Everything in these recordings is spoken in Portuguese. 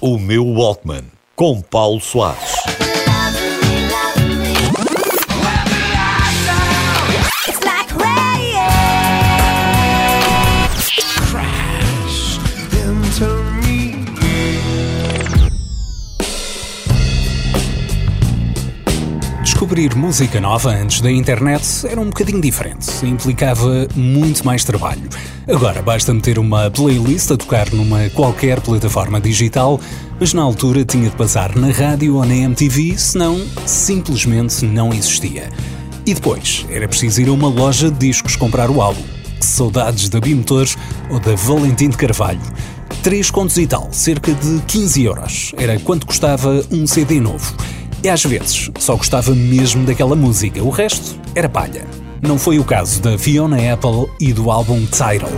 O meu Walkman, com Paulo Soares. Descobrir música nova antes da internet era um bocadinho diferente, implicava muito mais trabalho. Agora basta meter uma playlist a tocar numa qualquer plataforma digital, mas na altura tinha de passar na rádio ou na MTV, senão simplesmente não existia. E depois era preciso ir a uma loja de discos comprar o álbum. Saudades da Bimotores ou da Valentim de Carvalho. Três contos e tal, cerca de 15 euros. Era quanto custava um CD novo. E às vezes só gostava mesmo daquela música, o resto era palha. Não foi o caso da Fiona Apple e do álbum Tidal.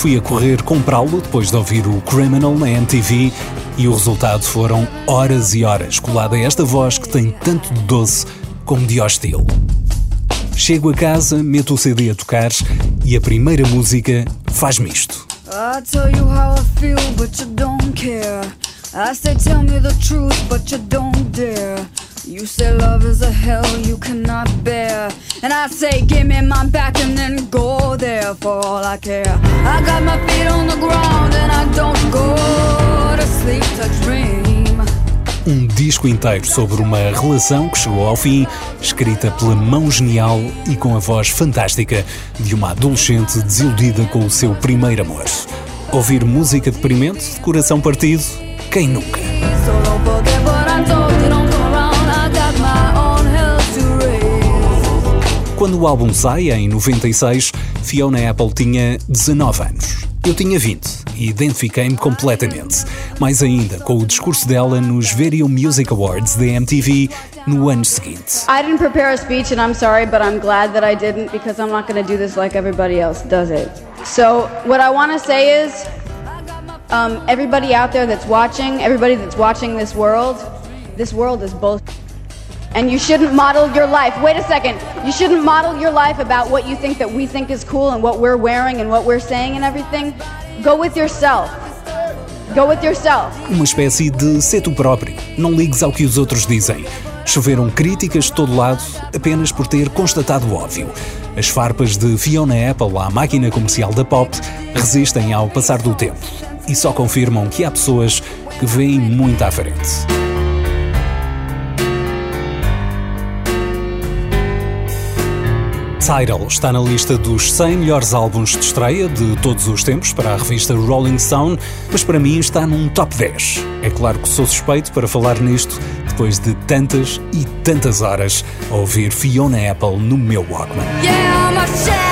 Fui a correr comprá-lo depois de ouvir o Criminal na MTV e o resultado foram horas e horas colada a esta voz que tem tanto de doce como de hostil. Chego a casa, meto o CD a tocar e a primeira música faz-me isto. I tell you how I feel, but you don't care. I say tell me the truth, but you don't dare. You say love is a hell you cannot bear. And I say, give me my back and then go for all I care. I got my feet on the ground and I don't go to sleep to dream. Um disco inteiro sobre uma relação que chegou ao fim, escrita pela mão genial e com a voz fantástica de uma adolescente desiludida com o seu primeiro amor. Ouvir música deprimente, de coração partido, quem nunca? Quando o álbum sai, em 96, Fiona Apple tinha 19 anos. Eu tinha 20 e identifiquei-me completamente. Mais ainda com o discurso dela nos Video Music Awards da MTV no ano seguinte. I didn't prepare a speech and I'm sorry, but I'm glad that I didn't because I'm not going to do this like everybody else does it. So, what I want to say is um, everybody out there that's watching, everybody that's watching this world, this world is both and you shouldn't model your life. Wait a second. You shouldn't model your life about what you think that we think is cool and what we're wearing and what we're saying and everything. Go with yourself. Go with yourself. Uma espécie de ser tu próprio. Não ligues ao que os outros dizem. Choveram críticas de todo lado apenas por ter constatado o óbvio. As farpas de Fiona Apple à máquina comercial da pop resistem ao passar do tempo e só confirmam que há pessoas que veem muito à frente. Tidal está na lista dos 100 melhores álbuns de estreia de todos os tempos para a revista Rolling Stone, mas para mim está num top 10. É claro que sou suspeito para falar nisto depois de tantas e tantas horas a ouvir Fiona Apple no meu Walkman. Yeah,